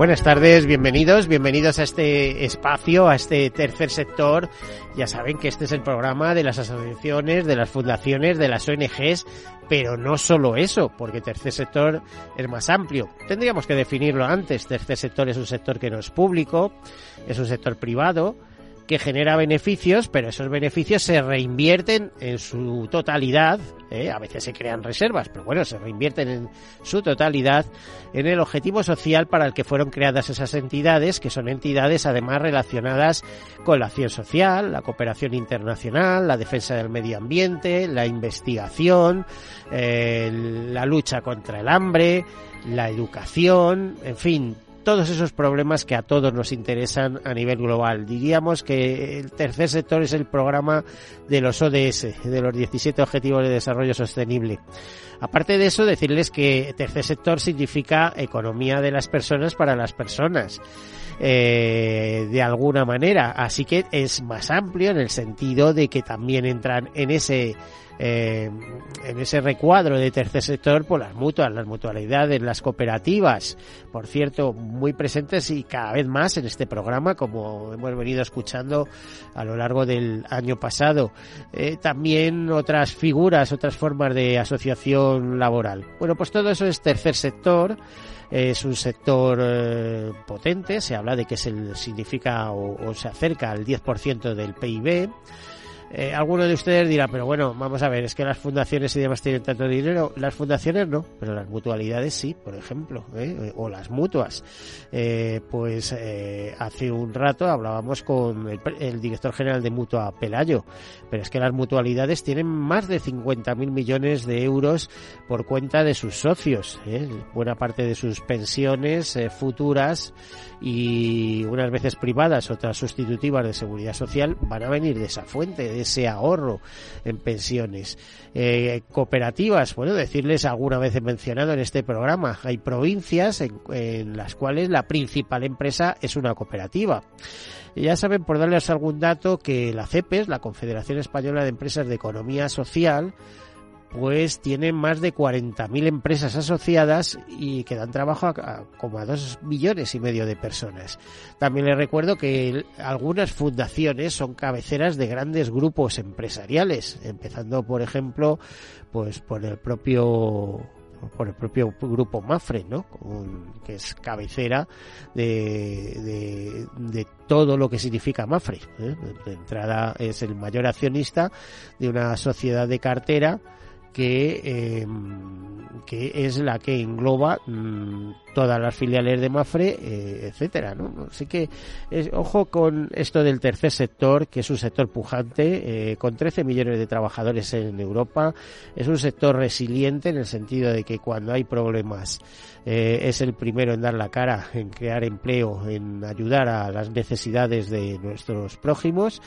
Buenas tardes, bienvenidos, bienvenidos a este espacio, a este tercer sector. Ya saben que este es el programa de las asociaciones, de las fundaciones, de las ONGs, pero no solo eso, porque tercer sector es más amplio. Tendríamos que definirlo antes. Tercer sector es un sector que no es público, es un sector privado, que genera beneficios, pero esos beneficios se reinvierten en su totalidad, ¿eh? a veces se crean reservas, pero bueno, se reinvierten en su totalidad en el objetivo social para el que fueron creadas esas entidades, que son entidades además relacionadas con la acción social, la cooperación internacional, la defensa del medio ambiente, la investigación, eh, la lucha contra el hambre, la educación, en fin, todos esos problemas que a todos nos interesan a nivel global. Diríamos que el tercer sector es el programa de los ODS, de los 17 Objetivos de Desarrollo Sostenible. Aparte de eso, decirles que tercer sector significa economía de las personas para las personas. Eh, de alguna manera. Así que es más amplio en el sentido de que también entran en ese eh, en ese recuadro de tercer sector, por las mutuas, las mutualidades, las cooperativas, por cierto, muy presentes y cada vez más en este programa, como hemos venido escuchando a lo largo del año pasado. Eh, también otras figuras, otras formas de asociación laboral. Bueno, pues todo eso es tercer sector es un sector eh, potente, se habla de que se significa o, o se acerca al 10% del PIB. Eh, alguno de ustedes dirá, pero bueno, vamos a ver, es que las fundaciones y demás tienen tanto dinero. Las fundaciones no, pero las mutualidades sí, por ejemplo, ¿eh? o las mutuas. Eh, pues eh, hace un rato hablábamos con el, director general de Mutua Pelayo, pero es que las mutualidades tienen más de 50.000 millones de euros por cuenta de sus socios. ¿eh? Buena parte de sus pensiones futuras y unas veces privadas, otras sustitutivas de seguridad social, van a venir de esa fuente, ese ahorro en pensiones. Eh, cooperativas, bueno, decirles alguna vez he mencionado en este programa, hay provincias en, en las cuales la principal empresa es una cooperativa. Ya saben, por darles algún dato, que la CEPES, la Confederación Española de Empresas de Economía Social, pues tiene más de 40.000 empresas asociadas y que dan trabajo a, como a dos millones y medio de personas. También les recuerdo que algunas fundaciones son cabeceras de grandes grupos empresariales, empezando por ejemplo, pues por el propio por el propio grupo Mafre, ¿no? que es cabecera de, de, todo lo que significa Mafre. ¿eh? De entrada es el mayor accionista de una sociedad de cartera que, eh, que es la que engloba mm, todas las filiales de Mafre, eh, etcétera, ¿no? Así que ojo con esto del tercer sector, que es un sector pujante, eh, con 13 millones de trabajadores en Europa, es un sector resiliente en el sentido de que cuando hay problemas eh, es el primero en dar la cara, en crear empleo, en ayudar a las necesidades de nuestros prójimos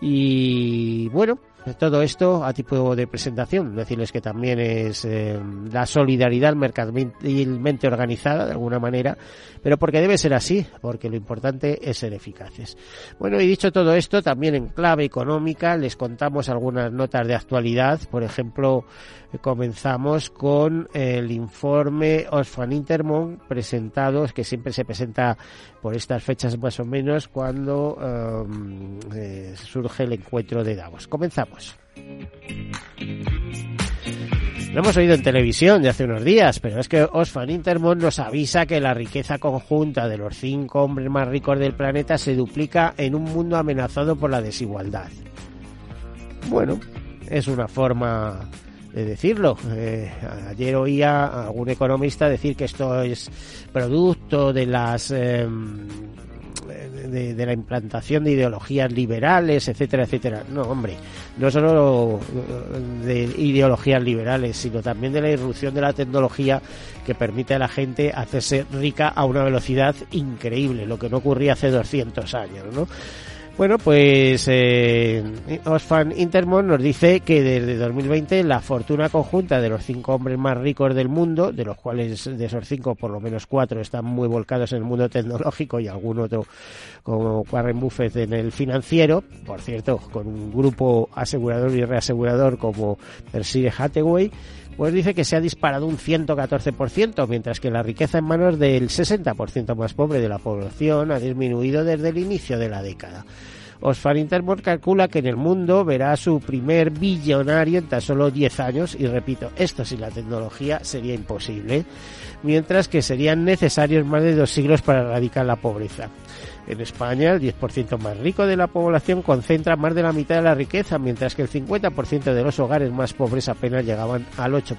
y bueno, todo esto a tipo de presentación, decirles que también es eh, la solidaridad mercantilmente organizada de alguna manera, pero porque debe ser así, porque lo importante es ser eficaces. Bueno, y dicho todo esto, también en clave económica les contamos algunas notas de actualidad, por ejemplo, comenzamos con el informe Osfan Intermon presentado, que siempre se presenta por estas fechas más o menos cuando eh, surge el encuentro de Davos. Comenzamos. Lo hemos oído en televisión de hace unos días, pero es que Osfan Intermon nos avisa que la riqueza conjunta de los cinco hombres más ricos del planeta se duplica en un mundo amenazado por la desigualdad. Bueno, es una forma de decirlo. Eh, ayer oía a algún economista decir que esto es producto de las em, de, la implantación de ideologías liberales, etcétera, etcétera. No, hombre, no solo de ideologías liberales, sino también de la irrupción de la tecnología que permite a la gente hacerse rica a una velocidad increíble, lo que no ocurría hace 200 años, ¿no? Bueno, pues eh, Osfan Intermon nos dice que desde 2020 la fortuna conjunta de los cinco hombres más ricos del mundo, de los cuales de esos cinco por lo menos cuatro están muy volcados en el mundo tecnológico y algún otro como Warren Buffett en el financiero, por cierto, con un grupo asegurador y reasegurador como Berkshire Hathaway, pues dice que se ha disparado un 114%, mientras que la riqueza en manos del 60% más pobre de la población ha disminuido desde el inicio de la década. Osfar Intermont calcula que en el mundo verá su primer billonario en tan solo 10 años y repito, esto sin la tecnología sería imposible, mientras que serían necesarios más de dos siglos para erradicar la pobreza. En España, el 10% más rico de la población concentra más de la mitad de la riqueza, mientras que el 50% de los hogares más pobres apenas llegaban al 8%.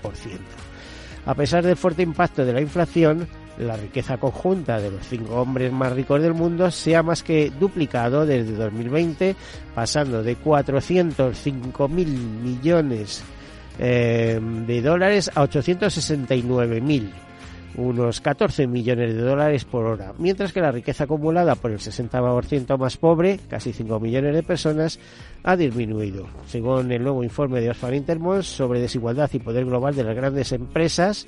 A pesar del fuerte impacto de la inflación, la riqueza conjunta de los cinco hombres más ricos del mundo se ha más que duplicado desde 2020, pasando de 405 mil millones eh, de dólares a 869 mil unos 14 millones de dólares por hora, mientras que la riqueza acumulada por el 60% más pobre, casi 5 millones de personas, ha disminuido. Según el nuevo informe de Oxfam Intermons sobre desigualdad y poder global de las grandes empresas,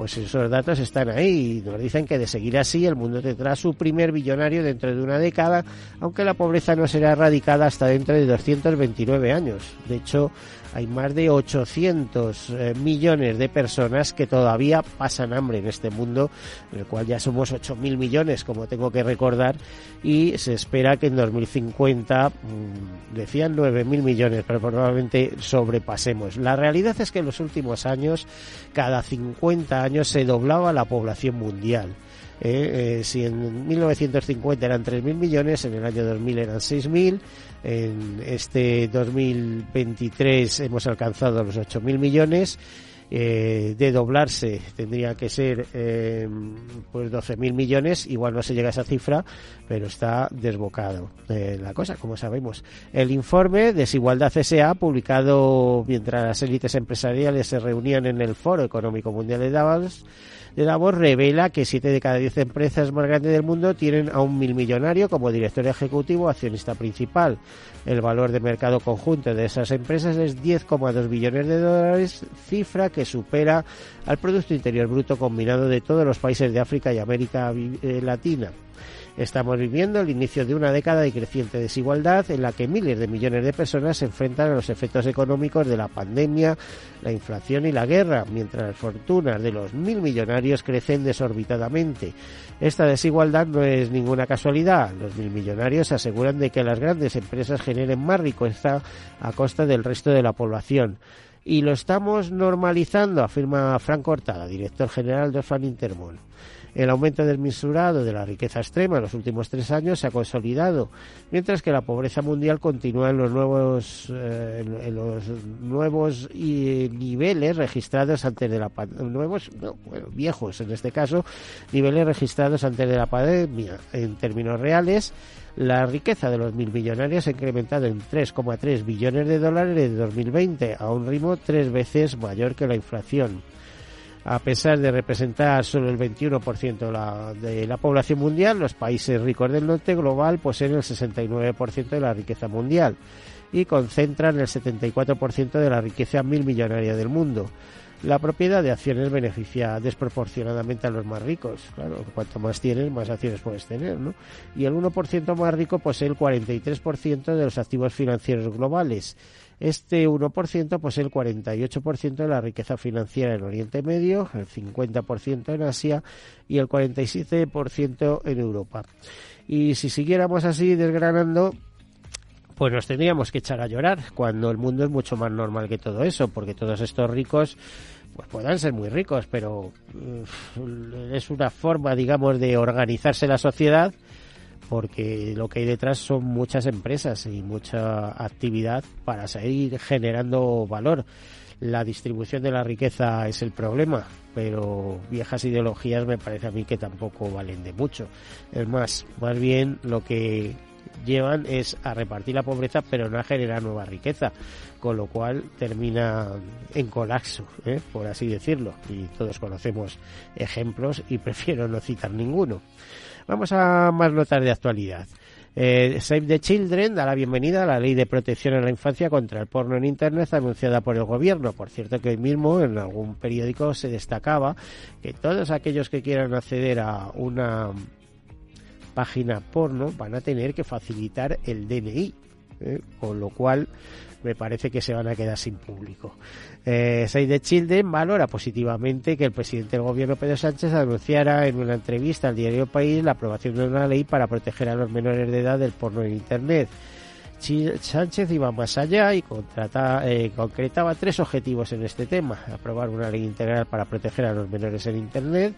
pues esos datos están ahí y nos dicen que de seguir así el mundo tendrá su primer billonario dentro de una década, aunque la pobreza no será erradicada hasta dentro de 229 años. De hecho, hay más de 800 eh, millones de personas que todavía pasan hambre en este mundo, en el cual ya somos 8.000 millones, como tengo que recordar, y se espera que en 2050 mm, decían 9.000 millones, pero probablemente sobrepasemos. La realidad es que en los últimos años, cada 50 años se doblaba la población mundial. Eh, eh, si en 1950 eran 3.000 millones, en el año 2000 eran 6.000, en este 2023 hemos alcanzado los 8.000 millones. Eh, de doblarse tendría que ser eh, pues 12.000 millones, igual no se llega a esa cifra, pero está desbocado la cosa, como sabemos. El informe Desigualdad SA, publicado mientras las élites empresariales se reunían en el Foro Económico Mundial de Davos, de Davos revela que 7 de cada 10 empresas más grandes del mundo tienen a un mil millonario como director ejecutivo accionista principal. El valor de mercado conjunto de esas empresas es 10,2 billones de dólares, cifra que supera al Producto Interior Bruto combinado de todos los países de África y América eh, Latina. Estamos viviendo el inicio de una década de creciente desigualdad en la que miles de millones de personas se enfrentan a los efectos económicos de la pandemia, la inflación y la guerra, mientras las fortunas de los mil millonarios crecen desorbitadamente. Esta desigualdad no es ninguna casualidad. Los mil millonarios aseguran de que las grandes empresas generen más riqueza a costa del resto de la población y lo estamos normalizando, afirma Franco Hortada, director general de Orfan Intermol. El aumento desmesurado de la riqueza extrema en los últimos tres años se ha consolidado, mientras que la pobreza mundial continúa en los nuevos, eh, en los nuevos niveles registrados antes de la nuevos, viejos en este caso, niveles registrados antes de la pandemia. En términos reales, la riqueza de los mil millonarios ha incrementado en 3,3 billones de dólares desde 2020, a un ritmo tres veces mayor que la inflación a pesar de representar solo el 21% de la, población mundial, los países ricos del norte global poseen el 69% de la riqueza mundial y concentran el 74% de la riqueza mil millonaria del mundo. La propiedad de acciones beneficia desproporcionadamente a los más ricos. Claro, cuanto más tienes, más acciones puedes tener, ¿no? Y el 1% más rico posee el 43% de los activos financieros globales este 1% posee el 48% de la riqueza financiera en Oriente Medio, el 50% en Asia y el 47% en Europa. Y si siguiéramos así desgranando, pues nos tendríamos que echar a llorar cuando el mundo es mucho más normal que todo eso, porque todos estos ricos pues puedan ser muy ricos, pero es una forma, digamos, de organizarse la sociedad porque lo que hay detrás son muchas empresas y mucha actividad para seguir generando valor. la distribución de la riqueza es el problema, pero viejas ideologías me parece a mí que tampoco valen de mucho. Es más, más bien lo que llevan es a repartir la pobreza pero no a generar nueva riqueza, con lo cual termina en colapso, ¿eh? por así decirlo. Y todos conocemos ejemplos y prefiero no citar ninguno. Vamos a más notas de actualidad. Eh, Save the Children da la bienvenida a la ley de protección a la infancia contra el porno en Internet anunciada por el gobierno. Por cierto que hoy mismo en algún periódico se destacaba que todos aquellos que quieran acceder a una página porno van a tener que facilitar el DNI, ¿eh? con lo cual me parece que se van a quedar sin público. Eh, Save the Children valora positivamente que el presidente del gobierno Pedro Sánchez anunciara en una entrevista al diario País la aprobación de una ley para proteger a los menores de edad del porno en Internet. Sánchez iba más allá y eh, concretaba tres objetivos en este tema. Aprobar una ley integral para proteger a los menores en Internet,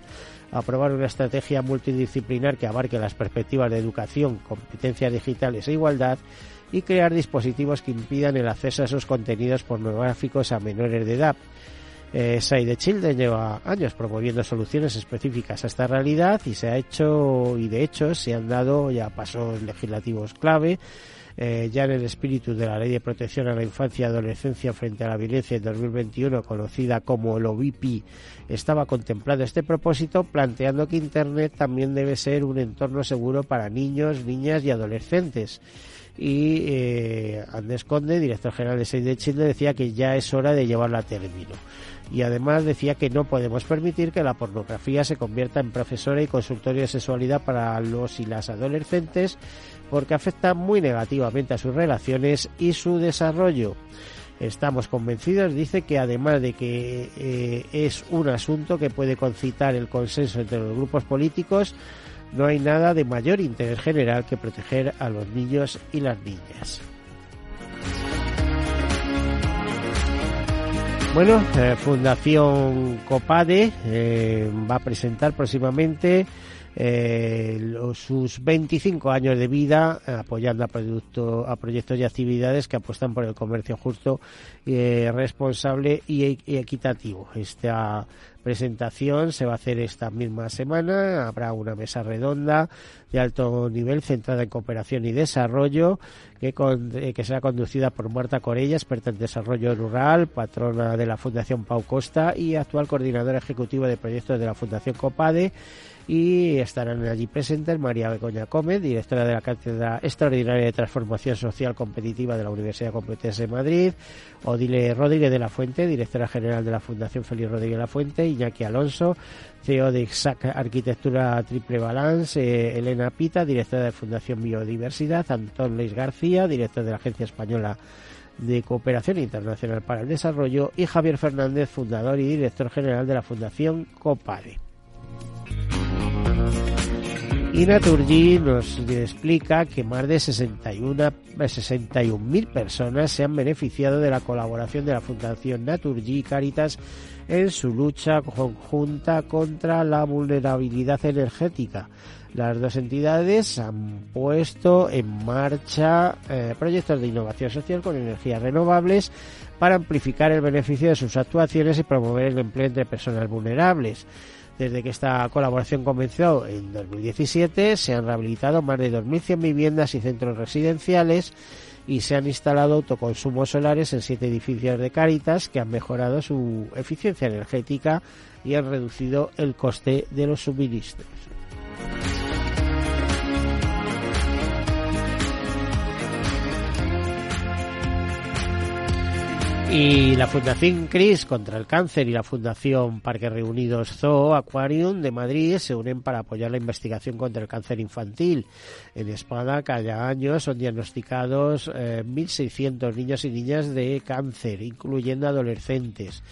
aprobar una estrategia multidisciplinar que abarque las perspectivas de educación, competencias digitales e igualdad y crear dispositivos que impidan el acceso a esos contenidos pornográficos a menores de edad. Eh, Children lleva años promoviendo soluciones específicas a esta realidad y se ha hecho y de hecho se han dado ya pasos legislativos clave eh, ya en el espíritu de la Ley de Protección a la Infancia y Adolescencia frente a la Violencia en 2021, conocida como el OVIPI, estaba contemplado este propósito, planteando que Internet también debe ser un entorno seguro para niños, niñas y adolescentes y eh, Andrés Conde, director general de Save de Chile, decía que ya es hora de llevarla a término. Y además decía que no podemos permitir que la pornografía se convierta en profesora y consultorio de sexualidad para los y las adolescentes porque afecta muy negativamente a sus relaciones y su desarrollo. Estamos convencidos, dice que además de que eh, es un asunto que puede concitar el consenso entre los grupos políticos, no hay nada de mayor interés general que proteger a los niños y las niñas. Bueno, eh, Fundación Copade eh, va a presentar próximamente eh, sus 25 años de vida apoyando a, producto, a proyectos y actividades que apuestan por el comercio justo, eh, responsable y, equitativo. Esta presentación se va a hacer esta misma semana. Habrá una mesa redonda de alto nivel centrada en cooperación y desarrollo que, eh, que será conducida por Marta Corella, experta en desarrollo rural, patrona de la Fundación Pau Costa y actual coordinadora ejecutiva de proyectos de la Fundación Copade y estarán allí presentes María Begoña Gómez, directora de la Cátedra Extraordinaria de Transformación Social Competitiva de la Universidad Complutense de Madrid, Odile Rodríguez de la Fuente, directora general de la Fundación Félix Rodríguez de la Fuente, Iñaki Alonso, CEO de Exact Arquitectura Triple Balance, eh, Elena Pita, directora de Fundación Biodiversidad, Antón Leis García, director de la Agencia Española de Cooperación Internacional para el Desarrollo, y Javier Fernández, fundador y director general de la Fundación COPADE. Y Naturgy nos explica que más de 61.000 mil personas se han beneficiado de la colaboración de la Fundación Naturgy Caritas en su lucha conjunta contra la vulnerabilidad energética. Las dos entidades han puesto en marcha eh, proyectos de innovación social con energías renovables para amplificar el beneficio de sus actuaciones y promover el empleo entre personas vulnerables. Desde que esta colaboración comenzó en 2017 se han rehabilitado más de 2.100 viviendas y centros residenciales y se han instalado autoconsumos solares en siete edificios de Caritas que han mejorado su eficiencia energética y han reducido el coste de los suministros. Y la Fundación CRIS contra el cáncer y la Fundación Parque Reunidos Zoo Aquarium de Madrid se unen para apoyar la investigación contra el cáncer infantil. En España cada año son diagnosticados 1.600 eh, niños y niñas de cáncer, incluyendo adolescentes.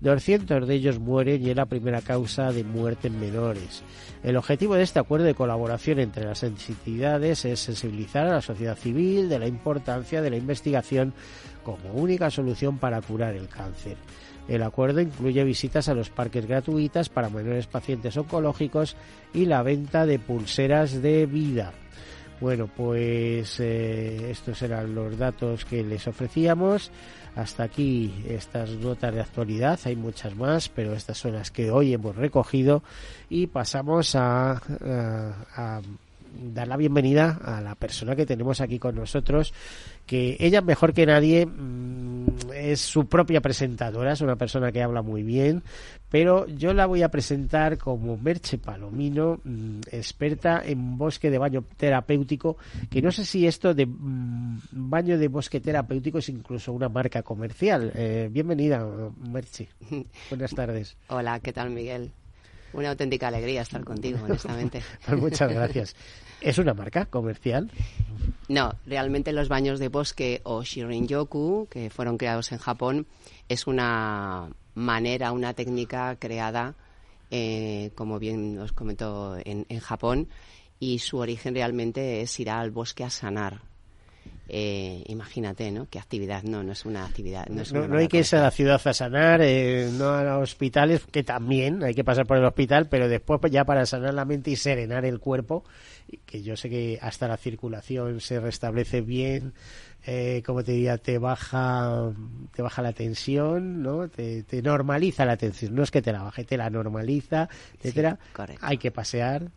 200 de ellos mueren y es la primera causa de muerte en menores. El objetivo de este acuerdo de colaboración entre las entidades es sensibilizar a la sociedad civil de la importancia de la investigación como única solución para curar el cáncer. El acuerdo incluye visitas a los parques gratuitas para menores pacientes oncológicos y la venta de pulseras de vida. Bueno, pues eh, estos eran los datos que les ofrecíamos. Hasta aquí estas notas de actualidad. Hay muchas más, pero estas son las que hoy hemos recogido. Y pasamos a, a dar la bienvenida a la persona que tenemos aquí con nosotros, que ella mejor que nadie mm, es su propia presentadora, es una persona que habla muy bien, pero yo la voy a presentar como Merche Palomino, mm, experta en bosque de baño terapéutico, que no sé si esto de mm, baño de bosque terapéutico es incluso una marca comercial. Eh, bienvenida, Merche. Buenas tardes. Hola, ¿qué tal, Miguel? Una auténtica alegría estar contigo, honestamente. pues muchas gracias. ¿Es una marca comercial? No, realmente los baños de bosque o Shirin-yoku, que fueron creados en Japón, es una manera, una técnica creada, eh, como bien os comentó, en, en Japón, y su origen realmente es ir al bosque a sanar, eh, imagínate, ¿no? ¿Qué actividad? No, no es una actividad. No, hay que irse a la ciudad a sanar, eh, no a los hospitales, que también hay que pasar por el hospital, pero después pues, ya para sanar la mente y serenar el cuerpo, que yo sé que hasta la circulación se restablece bien, eh, como te diría, te baja, te baja la tensión, ¿no? Te, normaliza la tensión, no es que te la baje, te la normaliza, etcétera. hay que pasear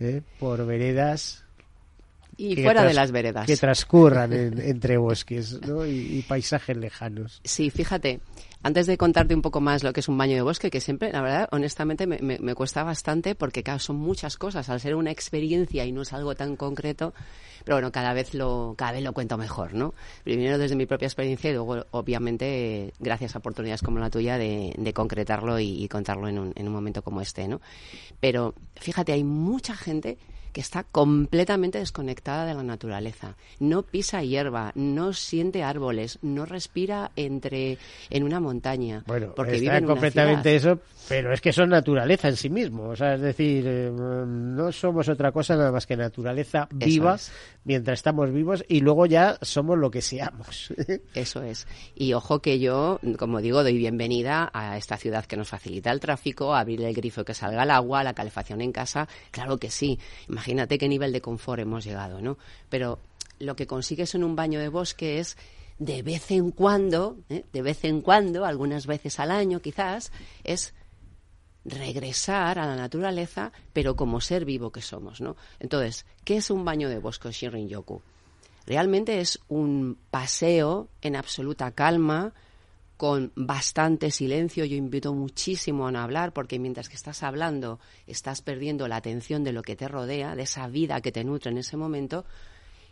¿eh? por veredas y fuera de las veredas. Que transcurran entre bosques y, paisajes lejanos. Sí, fíjate, antes de contarte un poco más lo que es un baño de bosque, que siempre, la verdad, honestamente, me, me, cuesta bastante porque, claro, son muchas cosas. Al ser una experiencia y no es algo tan concreto, pero bueno, cada vez lo, cada vez lo cuento mejor, ¿no? Primero desde mi propia experiencia y luego, obviamente, gracias a oportunidades como la tuya de, de concretarlo y, y contarlo en un, en un momento como este, ¿no? Pero fíjate, hay mucha gente que está completamente desconectada de la naturaleza. No pisa hierba, no siente árboles, no respira entre en una montaña. Bueno, porque está vive completamente eso, pero es que son naturaleza en sí mismo. O sea, es decir, eh, no somos otra cosa nada más que naturaleza viva mientras estamos vivos y luego ya somos lo que seamos. eso es. Y ojo que yo, como digo, doy bienvenida a esta ciudad que nos facilita el tráfico, abrir el grifo que salga el agua, la calefacción en casa. Claro que sí imagínate qué nivel de confort hemos llegado, ¿no? Pero lo que consigues en un baño de bosque es de vez en cuando, ¿eh? de vez en cuando, algunas veces al año quizás, es regresar a la naturaleza, pero como ser vivo que somos, ¿no? Entonces, ¿qué es un baño de bosque Shinrin-yoku? Realmente es un paseo en absoluta calma, con bastante silencio. Yo invito muchísimo a no hablar porque mientras que estás hablando estás perdiendo la atención de lo que te rodea, de esa vida que te nutre en ese momento.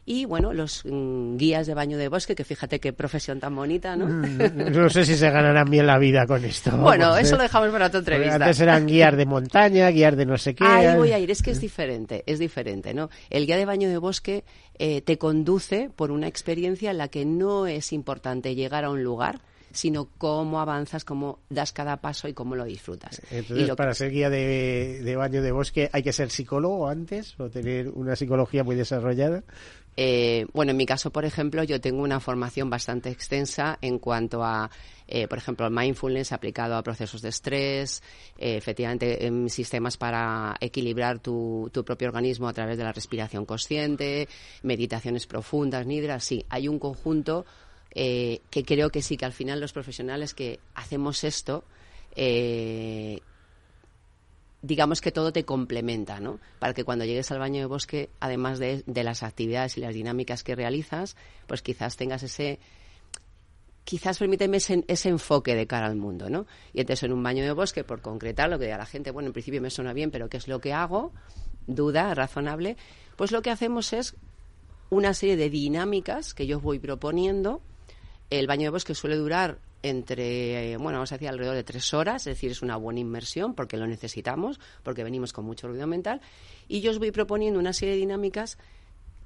Y bueno, los mm, guías de baño de bosque, que fíjate qué profesión tan bonita, ¿no? Mm, no sé si se ganarán bien la vida con esto. Bueno, eso lo dejamos para otra entrevista. antes eran guías de montaña, guías de no sé qué. Ahí voy a ir, es que es diferente, es diferente, ¿no? El guía de baño de bosque eh, te conduce por una experiencia en la que no es importante llegar a un lugar, sino cómo avanzas, cómo das cada paso y cómo lo disfrutas. Entonces, para ser guía de, baño de bosque, ¿hay que ser psicólogo antes o tener una psicología muy desarrollada? Eh, bueno, en mi caso, por ejemplo, yo tengo una formación bastante extensa en cuanto a, eh, por ejemplo, el mindfulness aplicado a procesos de estrés, eh, efectivamente, en sistemas para equilibrar tu, tu, propio organismo a través de la respiración consciente, meditaciones profundas, nidras. Sí, hay un conjunto eh, que creo que sí, que al final los profesionales que hacemos esto, eh, digamos que todo te complementa, ¿no? Para que cuando llegues al baño de bosque, además de, las actividades y las dinámicas que realizas, pues quizás tengas ese, quizás permíteme ese, ese, enfoque de cara al mundo, ¿no? Y entonces en un baño de bosque, por concretar lo que a la gente, bueno, en principio me suena bien, pero ¿qué es lo que hago? Duda, razonable. Pues lo que hacemos es una serie de dinámicas que yo voy proponiendo el baño de bosque suele durar entre, bueno, vamos a decir alrededor de tres horas, es decir, es una buena inmersión porque lo necesitamos, porque venimos con mucho ruido mental. Y yo os voy proponiendo una serie de dinámicas,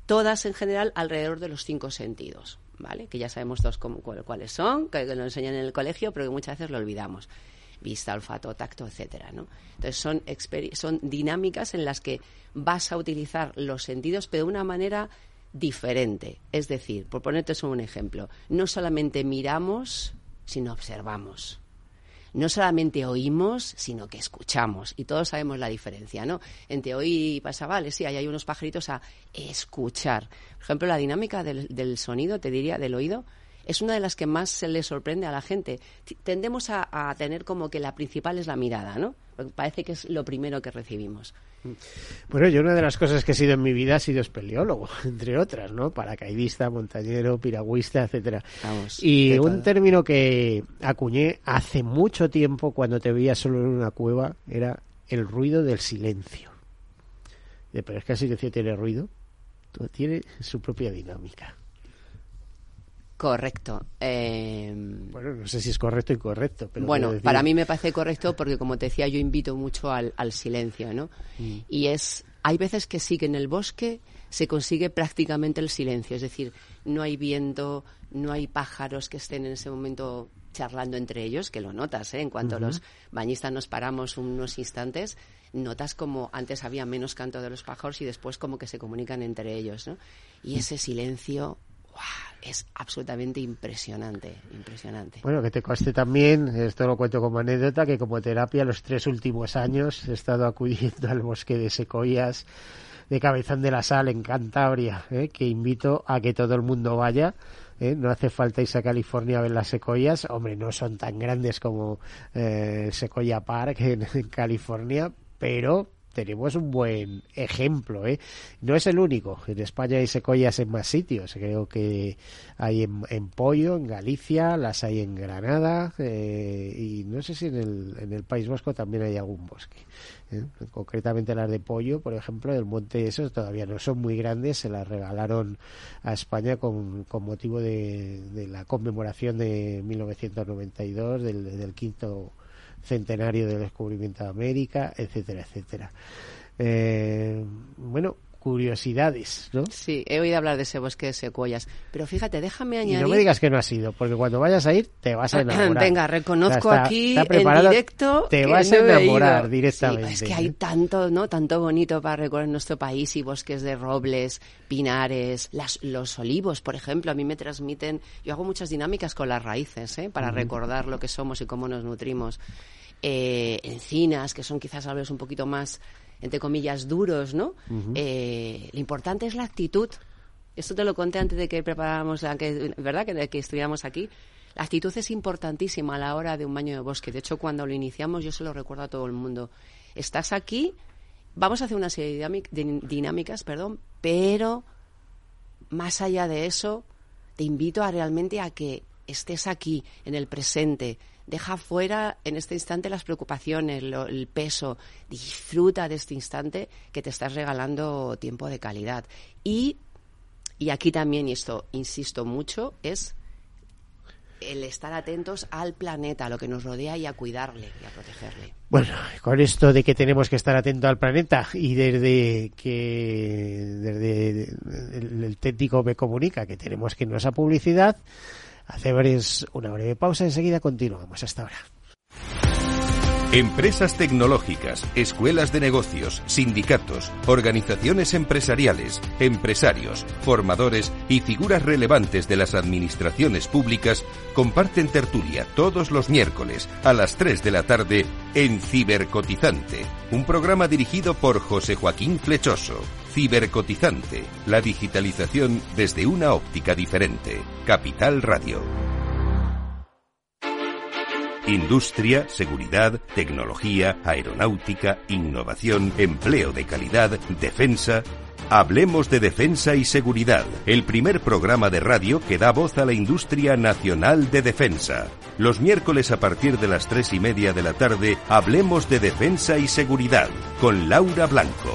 todas en general alrededor de los cinco sentidos, ¿vale? Que ya sabemos todos cuáles son, que nos enseñan en el colegio, pero que muchas veces lo olvidamos. Vista, olfato, tacto, etcétera, ¿no? Entonces son, son dinámicas en las que vas a utilizar los sentidos, pero de una manera diferente. Es decir, por ponerte un ejemplo, no solamente miramos, sino observamos. no solamente oímos, sino que escuchamos. Y todos sabemos la diferencia, ¿no? Entre oír y pasar, vale, sí, ahí hay unos pajaritos a escuchar. Por ejemplo, la dinámica del, del sonido, te diría, del oído, es una de las que más se le sorprende a la gente. Tendemos a, a, tener como que la principal es la mirada, ¿no? Parece que es lo primero que recibimos. Bueno, yo una de las cosas que he sido en mi vida ha sido espeleólogo, entre otras, ¿no? Paracaidista, montañero, piragüista, etcétera. Vamos, y un término que acuñé hace mucho tiempo cuando te veía solo en una cueva era el ruido del silencio. Pero es que el silencio tiene ruido, tiene su propia dinámica. Correcto. Eh... Bueno, no sé si es correcto o incorrecto. Pero bueno, decir... para mí me parece correcto porque, como te decía, yo invito mucho al, al silencio, ¿no? Mm. Y es, hay veces que sí que en el bosque se consigue prácticamente el silencio, es decir, no hay viento, no hay pájaros que estén en ese momento charlando entre ellos, que lo notas, ¿eh? En cuanto uh -huh. los bañistas nos paramos unos instantes, notas como antes había menos canto de los pájaros y después como que se comunican entre ellos, ¿no? Y ese silencio es absolutamente impresionante, impresionante. Bueno, que te conste también, esto lo cuento como anécdota, que como terapia los tres últimos años he estado acudiendo al bosque de secoyas de Cabezón de la Sal en Cantabria, ¿eh? que invito a que todo el mundo vaya. ¿eh? No hace falta irse a California a ver las secoyas. Hombre, no son tan grandes como eh, Park en California, pero tenemos un buen ejemplo. ¿eh? No es el único. En España hay secoyas en más sitios. Creo que hay en, Pollo, en Galicia, las hay en Granada eh, y no sé si en el, en el País Vasco también hay algún bosque. ¿eh? Concretamente las de Pollo, por ejemplo, del monte esos todavía no son muy grandes. Se las regalaron a España con, motivo de, de, la conmemoración de 1992 del, del quinto centenario del descubrimiento de América, etcétera, etcétera. Eh, bueno, curiosidades, ¿no? Sí, he oído hablar de ese bosque de secuoyas, pero fíjate, déjame añadir... Y no me digas que no has ido, porque cuando vayas a ir te vas a enamorar. Venga, reconozco o sea, está, aquí está en directo te vas a enamorar directamente. Sí, es que hay tanto, ¿no? Tanto bonito para recorrer nuestro país y bosques de robles, pinares, las, los olivos, por ejemplo, a mí me transmiten... Yo hago muchas dinámicas con las raíces, ¿eh? Para uh -huh. recordar lo que somos y cómo nos nutrimos. Eh, encinas, que son quizás árboles un poquito más entre comillas, duros, ¿no? Uh -huh. eh, lo importante es la actitud. Esto te lo conté antes de que preparáramos, ¿verdad? Que, que estuviéramos aquí. La actitud es importantísima a la hora de un baño de bosque. De hecho, cuando lo iniciamos, yo se lo recuerdo a todo el mundo. Estás aquí, vamos a hacer una serie de dinámicas, perdón, pero más allá de eso, te invito a realmente a que estés aquí, en el presente, deja fuera en este instante las preocupaciones, lo, el peso, disfruta de este instante que te estás regalando tiempo de calidad. Y, y aquí también, y esto insisto mucho, es el estar atentos al planeta, a lo que nos rodea y a cuidarle y a protegerle. Bueno, con esto de que tenemos que estar atentos al planeta y desde que desde el, técnico me comunica que tenemos que irnos a publicidad, Hacemos una breve pausa, enseguida continuamos. Hasta ahora. Empresas tecnológicas, escuelas de negocios, sindicatos, organizaciones empresariales, empresarios, formadores y figuras relevantes de las administraciones públicas comparten tertulia todos los miércoles a las 3 de la tarde en Cibercotizante, un programa dirigido por José Joaquín Flechoso. Cibercotizante, la digitalización desde una óptica diferente. Capital Radio. Industria, seguridad, tecnología, aeronáutica, innovación, empleo de calidad, defensa. Hablemos de defensa y seguridad, el primer programa de radio que da voz a la industria nacional de defensa. Los miércoles a partir de las tres y media de la tarde, hablemos de defensa y seguridad con Laura Blanco,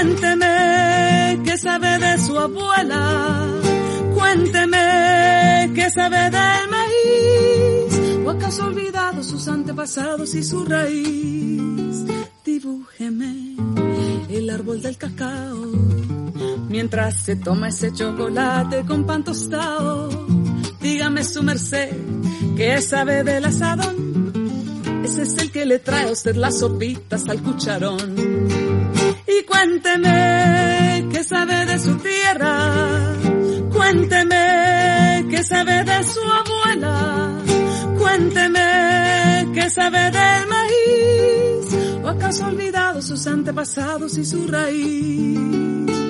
cuénteme qué sabe de su abuela, cuénteme qué sabe del maíz, o acaso olvidado sus antepasados y su raíz. Dibújeme el árbol del cacao, mientras se toma ese chocolate con pan tostado. Dígame su merced, ¿qué sabe del asadón? Ese es el que le trae a usted las sopitas al cucharón. Y cuénteme, ¿qué sabe de su tierra? Cuénteme, ¿qué sabe de su abuela? Cuénteme, ¿qué sabe del maíz? ¿O acaso olvidado sus antepasados y su raíz?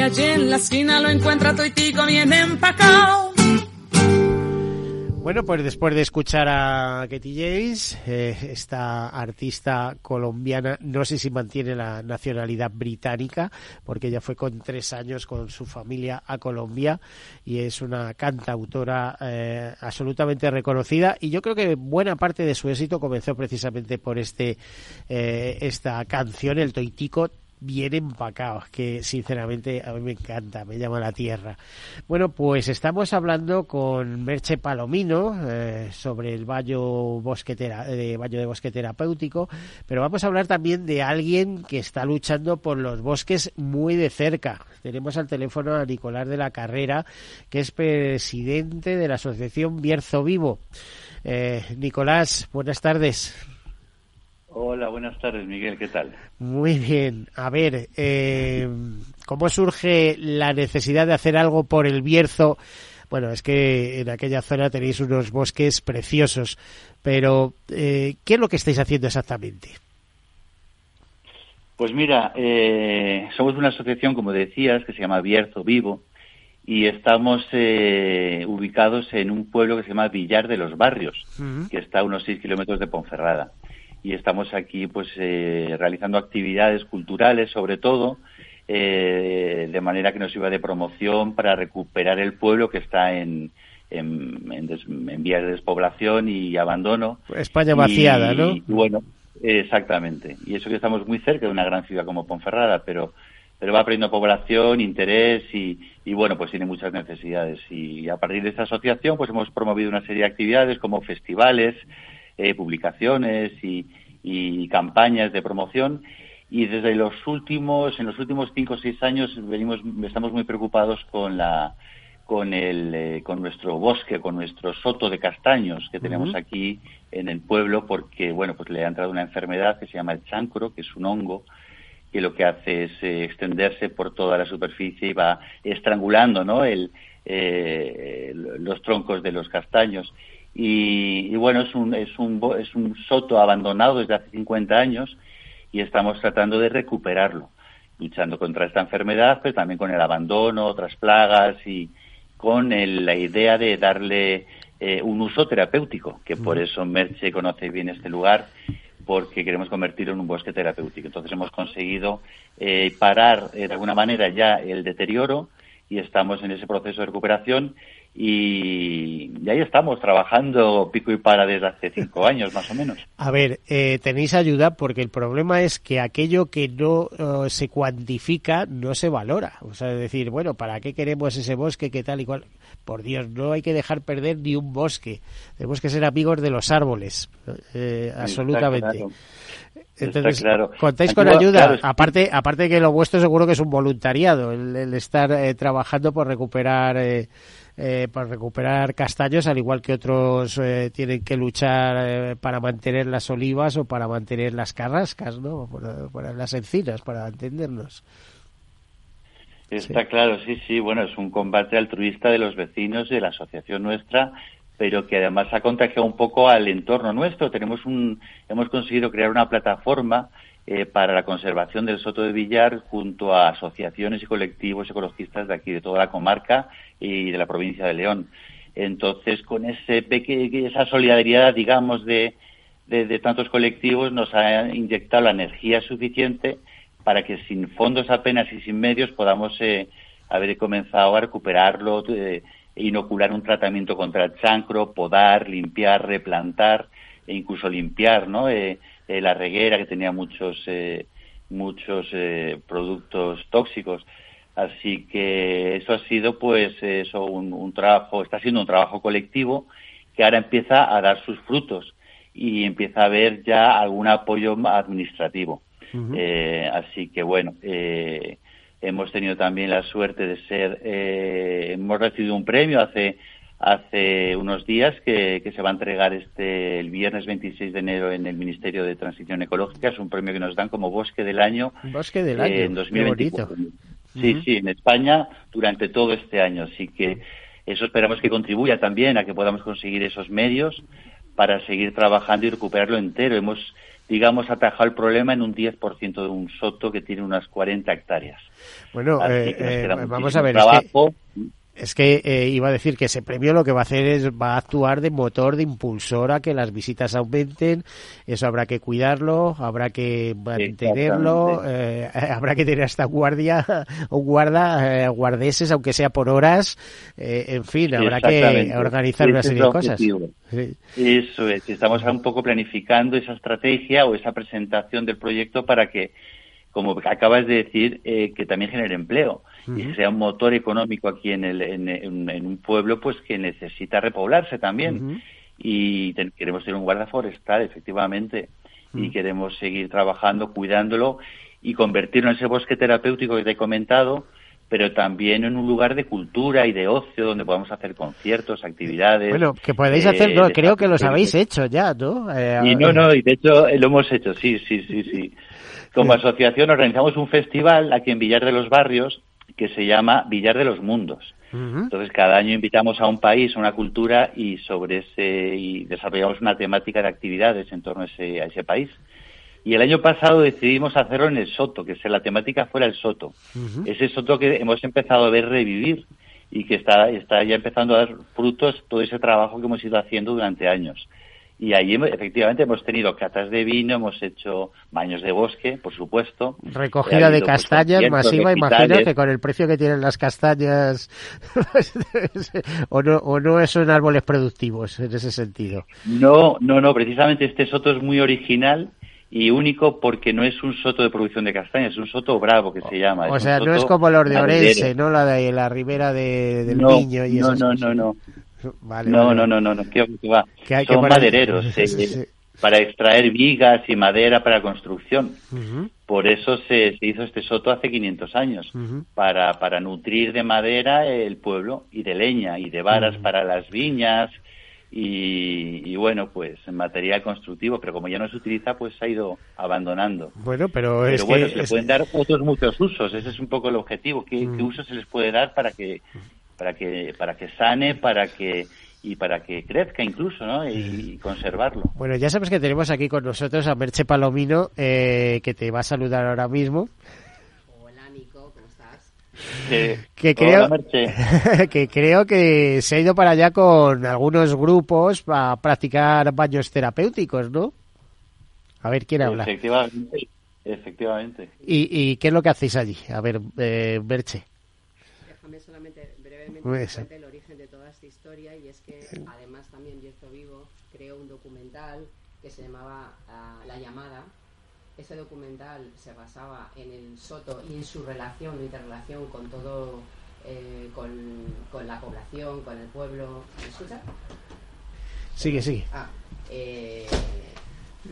Allí en la esquina lo encuentra bien empacao. Bueno, pues después de escuchar a Katy James, eh, esta artista colombiana, no sé si mantiene la nacionalidad británica, porque ella fue con tres años con su familia a Colombia y es una cantautora eh, absolutamente reconocida y yo creo que buena parte de su éxito comenzó precisamente por este eh, esta canción, el Toitico, bien empacados, que sinceramente a mí me encanta, me llama la tierra. Bueno, pues estamos hablando con Merche Palomino eh, sobre el Valle Bosquetera, de Valle de Bosque Terapéutico, pero vamos a hablar también de alguien que está luchando por los bosques muy de cerca. Tenemos al teléfono a Nicolás de la Carrera, que es presidente de la Asociación Bierzo Vivo. Eh, Nicolás, buenas tardes. Hola, buenas tardes, Miguel, ¿qué tal? Muy bien. A ver, eh, ¿cómo surge la necesidad de hacer algo por el Bierzo? Bueno, es que en aquella zona tenéis unos bosques preciosos, pero eh, ¿qué es lo que estáis haciendo exactamente? Pues mira, eh, somos una asociación, como decías, que se llama Bierzo Vivo y estamos eh, ubicados en un pueblo que se llama Villar de los Barrios, uh -huh. que está a unos 6 kilómetros de Ponferrada y estamos aquí pues eh, realizando actividades culturales sobre todo eh, de manera que nos sirva de promoción para recuperar el pueblo que está en en, en, des, en vías de despoblación y abandono. España vaciada y, no y bueno exactamente. Y eso que estamos muy cerca de una gran ciudad como Ponferrada pero pero va perdiendo población, interés y, y, bueno, pues tiene muchas necesidades. Y a partir de esta asociación, pues hemos promovido una serie de actividades como festivales, eh, publicaciones y, y, campañas de promoción y desde los últimos en los últimos cinco o seis años venimos estamos muy preocupados con la con el eh, con nuestro bosque con nuestro soto de castaños que tenemos uh -huh. aquí en el pueblo porque bueno pues le ha entrado una enfermedad que se llama el chancro que es un hongo que lo que hace es eh, extenderse por toda la superficie y va estrangulando ¿no? el, eh, los troncos de los castaños y, y, bueno, es un, es, un, es un soto abandonado desde hace 50 años y estamos tratando de recuperarlo, luchando contra esta enfermedad, pero también con el abandono, otras plagas y con el, la idea de darle eh, un uso terapéutico, que por eso Merche conoce bien este lugar, porque queremos convertirlo en un bosque terapéutico. Entonces hemos conseguido eh, parar eh, de alguna manera ya el deterioro y estamos en ese proceso de recuperación y, ahí estamos trabajando pico y para desde hace cinco años más o menos. A ver, eh, tenéis ayuda porque el problema es que aquello que no eh, se cuantifica no se valora. O sea, decir, bueno, ¿para qué queremos ese bosque? ¿Qué tal y cual? Por Dios, no hay que dejar perder ni un bosque. Tenemos que ser amigos de los árboles, eh, absolutamente. Entonces, contáis con ayuda. Aparte, aparte que lo vuestro seguro que es un voluntariado, el, estar trabajando por recuperar eh, para recuperar castaños, al igual que otros eh, tienen que luchar eh, para mantener las olivas o para mantener las carrascas, ¿no? Para, las encinas, para entendernos. Está claro, sí, sí. Bueno, es un combate altruista de los vecinos y de la asociación nuestra, pero que además ha contagiado un poco al entorno nuestro. Tenemos un, hemos conseguido crear una plataforma eh, para la conservación del Soto de Villar junto a asociaciones y colectivos ecologistas de aquí, de toda la comarca y de la provincia de León. Entonces, con ese esa solidaridad, digamos, de, de, tantos colectivos, nos ha inyectado la energía suficiente para que sin fondos apenas y sin medios podamos eh, haber comenzado a recuperarlo, eh, inocular un tratamiento contra el chancro, podar, limpiar, replantar e incluso limpiar, ¿no? Eh, eh, la reguera que tenía muchos eh, muchos eh, productos tóxicos. Así que eso ha sido pues eso un, trabajo está siendo un trabajo colectivo que ahora empieza a dar sus frutos y empieza a haber ya algún apoyo administrativo. Así que bueno hemos tenido también la suerte de ser hemos recibido un premio hace hace unos días que, se va a entregar este el viernes 26 de enero en el Ministerio de Transición Ecológica. Es un premio que nos dan como Bosque del Año. Bosque del Año. en 2024. Sí, sí, en España durante todo este año. Así que eso esperamos que contribuya también a que podamos conseguir esos medios para seguir trabajando y recuperarlo entero. Hemos, digamos, atajado el problema en un 10% de un soto que tiene unas 40 hectáreas. Bueno, eh, eh, vamos a ver. Es que eh, iba a decir que ese premio lo que va a hacer es va a actuar de motor, de impulsor a que las visitas aumenten. Eso habrá que cuidarlo, habrá que mantenerlo, eh, habrá que tener hasta guardia o guarda, eh, guardeses, aunque sea por horas. en fin, habrá que organizar una serie de cosas. Eso es, estamos un poco planificando esa estrategia o esa presentación del proyecto para que como acabas de decir, eh, que también genere empleo. Y sea un motor económico aquí en, el, en, un pueblo pues que necesita repoblarse también. Y queremos tener un guarda forestal, efectivamente, y queremos seguir trabajando, cuidándolo y convertirlo en ese bosque terapéutico que te he comentado, pero también en un lugar de cultura y de ocio donde podamos hacer conciertos, actividades. Bueno, que podéis hacer, eh, creo que los habéis hecho ya, ¿no? Eh, y no, no, y de hecho lo hemos hecho, sí, sí, sí, sí. Como asociación organizamos un festival aquí en Villar de los Barrios que se llama Villar de los Mundos. Entonces, cada año invitamos a un país, a una cultura y sobre ese y desarrollamos una temática de actividades en torno a ese, a ese país. Y el año pasado decidimos hacerlo en el Soto, que la temática fuera el Soto. Ese Soto que hemos empezado a ver revivir y que está, está ya empezando a dar frutos todo ese trabajo que hemos ido haciendo durante años. Y ahí efectivamente hemos tenido catas de vino, hemos hecho baños de bosque, por supuesto. Recogida de pues, castañas masiva, imagino que con el precio que tienen las castañas, o, no, o no son árboles productivos en ese sentido. No, no, no, precisamente este soto es muy original y único porque no es un soto de producción de castañas, es un soto bravo que se llama. O sea, no es como los de Orense, ¿no? La de la ribera de, del Niño y No, no, no, no no, no, no, no, no, va. Son madereros eh, para extraer vigas y madera para construcción. Por eso se, hizo este soto hace 500 años, para, para nutrir de madera el pueblo y de leña y de varas para las viñas y, bueno, pues material constructivo, pero como ya no se utiliza, pues se ha ido abandonando. Bueno, pero, es bueno, se le pueden dar otros muchos usos, ese es un poco el objetivo, ¿qué, ¿qué uso se les puede dar para que para que para que sane, para que y para que crezca incluso, ¿no? Y, conservarlo. Bueno, ya sabes que tenemos aquí con nosotros a Merche Palomino, eh, que te va a saludar ahora mismo. Hola, Nico, ¿cómo estás? Que creo que creo que se ha ido para allá con algunos grupos para practicar baños terapéuticos, ¿no? A ver quién habla. Efectivamente. Efectivamente. ¿Y, qué es lo que hacéis allí? A ver, eh, Merche. Déjame solamente brevemente el origen de toda esta historia y es que además también Bierzo Vivo creó un documental que se llamaba ah, La llamada. Ese documental se basaba en el Soto y en su relación, interrelación con todo, eh, con, con, la población, con el pueblo. ¿Me escucha? Sigue, sigue. Ah, eh,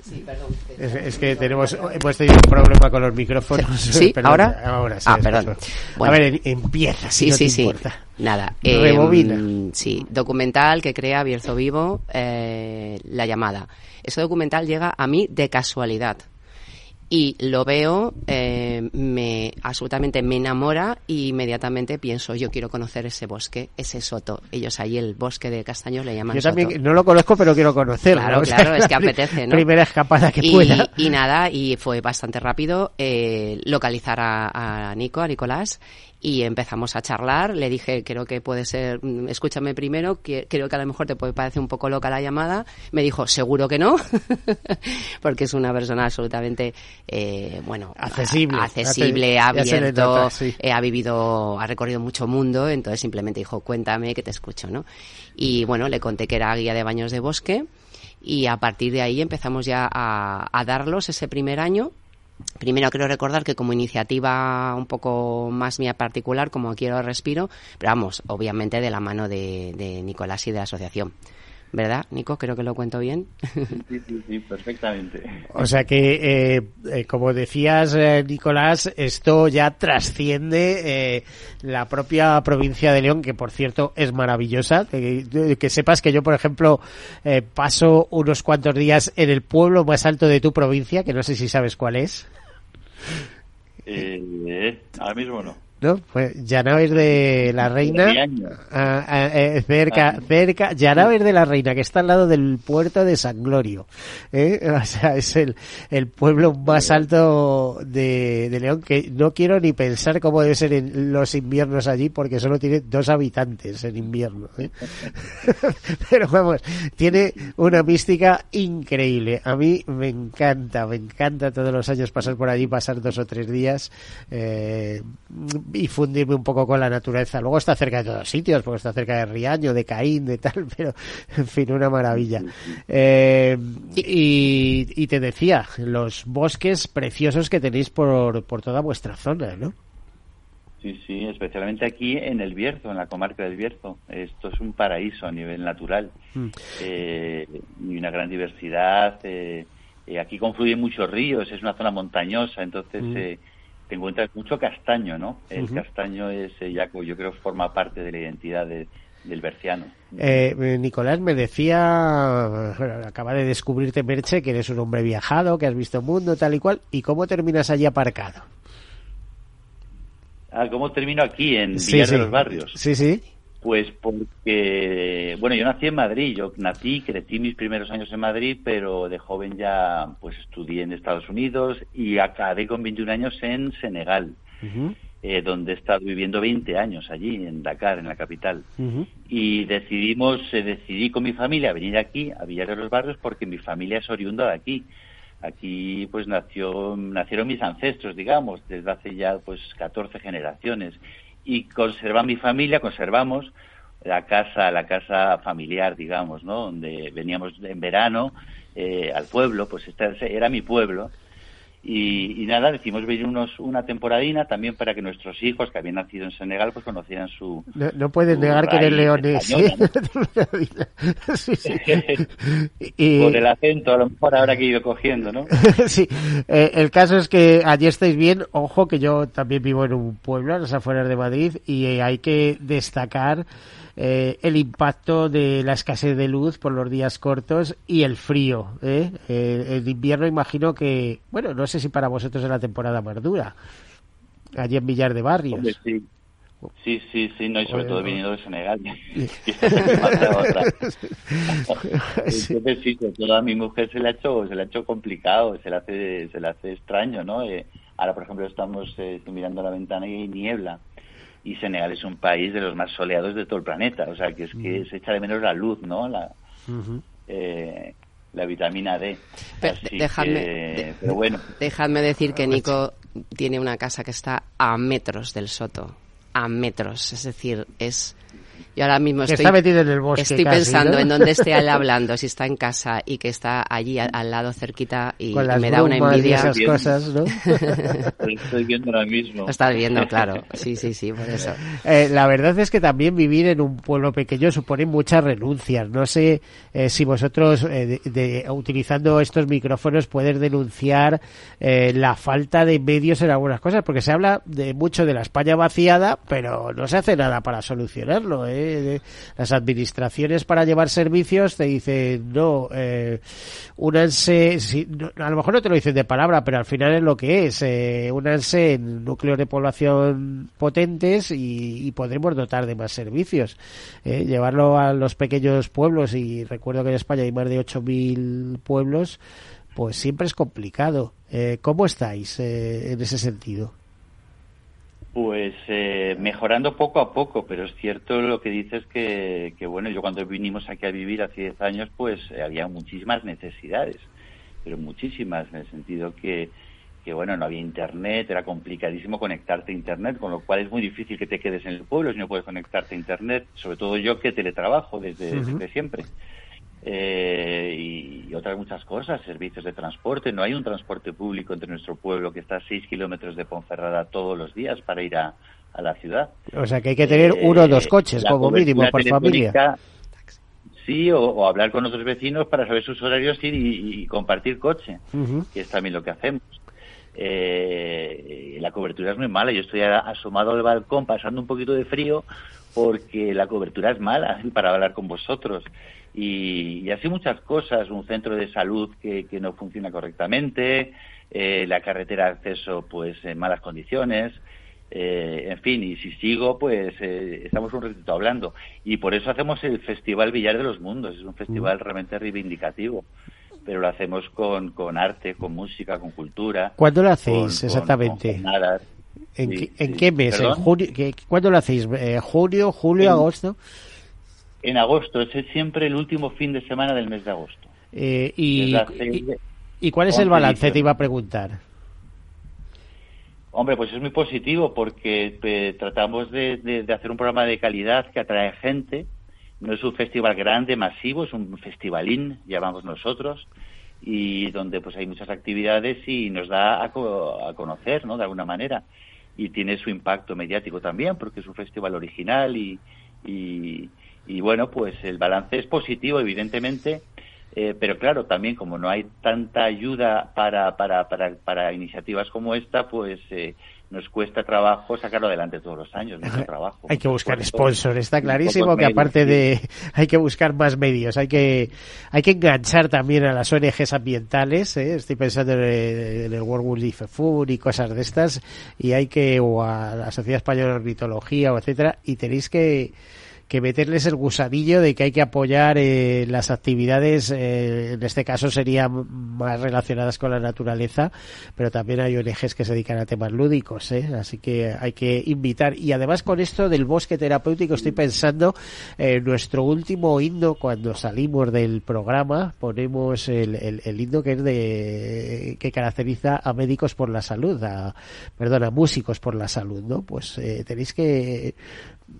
Sí, perdón. Es, que tenemos, hemos tenido un problema con los micrófonos. ¿Sí? ¿Ahora? Ahora sí. Ah, perdón. A ver, empieza, si sí, no sí, te sí. importa. Nada. Rebobina. Eh, sí, documental que crea Bierzo Vivo, eh, La llamada. Ese documental llega a mí de casualidad y lo veo, eh, me absolutamente me enamora y inmediatamente pienso, yo quiero conocer ese bosque, ese soto. Ellos ahí el bosque de castaños le llaman Yo soto. también no lo conozco, pero quiero conocerlo. Claro, O sea, claro, es que apetece, ¿no? Primera escapada que y, pueda. y nada, y fue bastante rápido eh, localizar a, a Nico, a Nicolás, y empezamos a charlar. Le dije, creo que puede ser, mm, escúchame primero, que creo que a lo mejor te puede parecer un poco loca la llamada. Me dijo, seguro que no, porque es una persona absolutamente, eh, bueno, Accesible. a- accesible, Ya abierto, sí. eh, ha vivido, ha recorrido mucho mundo, entonces simplemente dijo, cuéntame que te escucho, ¿no? Y bueno, le conté que era guía de baños de bosque y a partir de ahí empezamos ya a, a darlos ese primer año. Primero quiero recordar que como iniciativa un poco más mía particular, como quiero respiro, pero vamos, obviamente de la mano de, de Nicolás y de la asociación. ¿Verdad, Nico? Creo que lo cuento bien. Sí, sí, sí, perfectamente. O sea que, eh, eh, como decías, eh, Nicolás, esto ya trasciende eh, la propia provincia de León, que por cierto es maravillosa. Que, que sepas que yo, por ejemplo, eh, paso unos cuantos días en el pueblo más alto de tu provincia, que no sé si sabes cuál es. Eh, ahora mismo no. ¿No? Pues Llanaves de la Reina. Ah, ah, eh, cerca, Ah. cerca, Llanaves de la Reina, que está al lado del puerto de San Glorio. ¿eh? O sea, es el, el pueblo más alto de, de León, que no quiero ni pensar cómo debe ser en los inviernos allí, porque solo tiene dos habitantes en invierno. ¿eh? Pero vamos, tiene una mística increíble. A mí me encanta, me encanta todos los años pasar por allí, pasar dos o tres días eh, y fundirme un poco con la naturaleza. Luego está cerca de todos sitios, porque está cerca de Riaño, de Caín, de tal, pero en fin, una maravilla. Eh, y, y te decía, los bosques preciosos que tenéis por, por toda vuestra zona, ¿no? Sí, sí, especialmente aquí en el Bierzo, en la comarca del Bierzo. Esto es un paraíso a nivel natural. Mm. Eh, y una gran diversidad. eh, eh, aquí confluyen muchos ríos, es una zona montañosa, entonces Mm. Te encuentras mucho castaño, ¿no? El castaño es, eh, ya, yo creo, forma parte de la identidad de- del berciano. Eh, eh, Nicolás me decía, bueno, acaba de descubrirte Merche, que eres un hombre viajado, que has visto mundo, tal y cual, ¿y cómo terminas allí aparcado? Ah, ¿Cómo termino aquí, en Sí, Villar sí. de los Barrios? Sí, sí. Pues porque, bueno, yo nací en Madrid, yo nací, crecí mis primeros años en Madrid, pero de joven ya pues estudié en Estados Unidos y acabé con 21 años en Senegal, eh, donde he estado viviendo 20 años allí, en Dakar, en la capital. Y decidimos, eh, decidí con mi familia venir aquí, a Villar de los Barrios, porque mi familia es oriunda de aquí. Aquí pues nació, nacieron mis ancestros, digamos, desde hace ya pues 14 generaciones. Y conserva mi familia, conservamos la casa, la casa familiar, digamos, ¿no? Donde veníamos en verano eh, al pueblo, pues este era mi pueblo. Y, y nada, decidimos venir unos, una temporadina también para que nuestros hijos, que habían nacido en Senegal, pues conocieran su, No, no puedes Su negar que eres española, ¿eh? sí, sí. Y- por el acento, a lo mejor ahora que he ido cogiendo, ¿no? sí, eh, el caso es que allí estáis bien. Ojo que yo también vivo en un pueblo, a las afueras de Madrid, y hay que destacar eh, el impacto de la escasez de luz por los días cortos y el frío. ¿eh? Eh, el invierno imagino que, bueno, no sé si para vosotros es la temporada más dura, allí en Villar de Barrios. Hombre, sí. Sí, sí, sí, no, y sobre Joder, todo viniendo de Senegal. Entonces, sí, todo a mi mujer se le ha hecho, se le ha hecho complicado, se le hace, se le hace extraño, ¿no? Eh, ahora, por ejemplo, estamos eh, mirando la ventana y hay niebla. Y Senegal es un país de los más soleados de todo el planeta, o sea, que es que se echa de menos la luz, ¿no? La, eh, la vitamina D. Pero Así dejadme- que- de- pero bueno, Dejadme decir que Nico tiene una casa que está a metros del soto. a metros, es decir, es yo ahora mismo estoy, está metido en el bosque estoy casi, pensando ¿no? en dónde esté él hablando, si está en casa y que está allí a- al lado cerquita y, Con y me da una y envidia. esas Bien. cosas, ¿no? Lo estoy viendo ahora mismo. Lo estás viendo, claro. Sí, sí, sí, por eso. Eh, la verdad es que también vivir en un pueblo pequeño supone muchas renuncias. No sé eh, si vosotros, eh, de- de- utilizando estos micrófonos, puedes denunciar eh, la falta de medios en algunas cosas, porque se habla de mucho de la España vaciada, pero no se hace nada para solucionarlo. ¿eh? De- Las administraciones para llevar servicios te dicen, no, eh, únanse, si- no- a lo mejor no te lo dicen de palabra, pero al final es lo que es, eh, únanse en núcleos de población potentes y, y podremos dotar de más servicios. Eh, llevarlo a los pequeños pueblos, y recuerdo que en España hay más de 8.000 pueblos, pues siempre es complicado. Eh, ¿Cómo estáis eh, en ese sentido? Pues eh, mejorando poco a poco, pero es cierto lo que dices que, que bueno, yo cuando vinimos aquí a vivir hace 10 años, pues eh, había muchísimas necesidades, pero muchísimas, en el sentido que, que, bueno, no había internet, era complicadísimo conectarte a internet, con lo cual es muy difícil que te quedes en el pueblo si no puedes conectarte a internet, sobre todo yo que teletrabajo desde, siempre. Eh, y, y otras muchas cosas, servicios de transporte. No hay un transporte público entre nuestro pueblo que está a 6 kilómetros de Ponferrada todos los días para ir a, a la ciudad. O sea que hay que tener Eh, uno o dos coches como mínimo por familia. Sí, o, o hablar con otros vecinos para saber sus horarios y, y- y compartir coche, que es también lo que hacemos. Eh, la cobertura es muy mala. Yo estoy asomado al balcón pasando un poquito de frío porque la cobertura es mala para hablar con vosotros. Y, y así muchas cosas. Un centro de salud que, que no funciona correctamente, eh, la carretera de acceso pues en malas condiciones. Eh, en fin, y si sigo, pues eh, estamos un ratito hablando. Y por eso hacemos el Festival Villar de los Mundos. Es un festival realmente reivindicativo. Pero lo hacemos con, con arte, con música, con cultura. ¿Cuándo lo hacéis con- exactamente? con jornadas. ¿En, Sí, qué, en sí. qué mes? ¿En junio? ¿Qué- ¿Cuándo lo hacéis? Eh, ¿Junio, julio, En- agosto? En agosto, ese es siempre el último fin de semana del mes de agosto. Eh, y, y- ¿Y cuál es el 11 balance? Te iba a preguntar. Hombre, pues es muy positivo porque eh, tratamos de, de- de hacer un programa de calidad que atrae gente. No es un festival grande, masivo, es un festivalín, llamamos nosotros, y donde pues hay muchas actividades y nos da a, co- a conocer, ¿no? De alguna manera. Y tiene su impacto mediático también porque es un festival original y, y, y bueno, pues el balance es positivo, evidentemente. Eh, pero claro, también como no hay tanta ayuda para, para, para, para iniciativas como esta, pues eh, nos cuesta trabajo sacarlo adelante todos los años. Mucho trabajo. Hay que buscar esfuerzo, sponsor, está clarísimo que aparte de hay que buscar más medios, hay que hay que enganchar también a las ONGs ambientales, ¿eh? estoy pensando en el, el World Wildlife Food y cosas de estas y hay que o a la Sociedad Española de Ornitología o etcétera y tenéis que que meterles el gusanillo de que hay que apoyar eh, las actividades, eh, en este caso serían más relacionadas con la naturaleza, pero también hay ONGs que se dedican a temas lúdicos, ¿eh? así que hay que invitar. Y además con esto del bosque terapéutico estoy pensando en nuestro último himno cuando salimos del programa, ponemos el, el, el himno que es de que caracteriza a médicos por la salud, a, perdón, a músicos por la salud, ¿no? Pues eh, tenéis que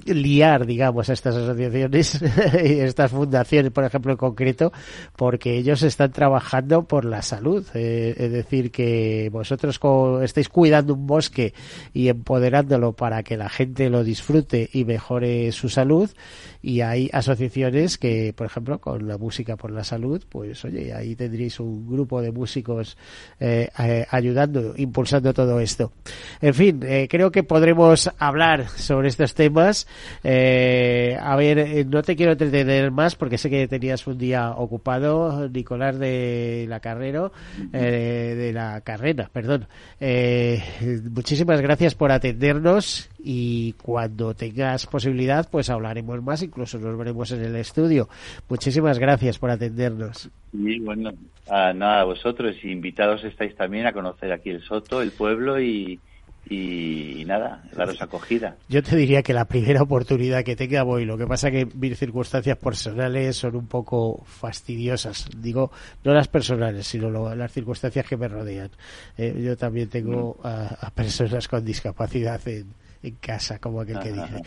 liar, digamos, a estas asociaciones y estas fundaciones, por ejemplo, en concreto, porque ellos están trabajando por la salud. Eh, es decir, que vosotros co estáis cuidando un bosque y empoderándolo para que la gente lo disfrute y mejore su salud. Y hay asociaciones que, por ejemplo, con la música por la salud, pues oye, ahí tendréis un grupo de músicos eh, ayudando, impulsando todo esto. En fin, eh, creo que podremos hablar sobre estos temas. Eh, a ver, eh, no te quiero entretener más porque sé que tenías un día ocupado, Nicolás de la Carrero, eh, de la carrera, perdón. Eh, muchísimas gracias por atendernos y cuando tengas posibilidad, pues hablaremos más, incluso nos veremos en el estudio. Muchísimas gracias por atendernos. Y bueno, a, nada, vosotros invitados estáis también a conocer aquí el Soto, el pueblo y, y, nada, daros acogida. Yo te diría que la primera oportunidad que tenga voy. Lo que pasa que mis circunstancias personales son un poco fastidiosas. Digo, no las personales, sino lo- las circunstancias que me rodean. Eh, yo también tengo a, a personas con discapacidad en, en casa, como aquel que dice.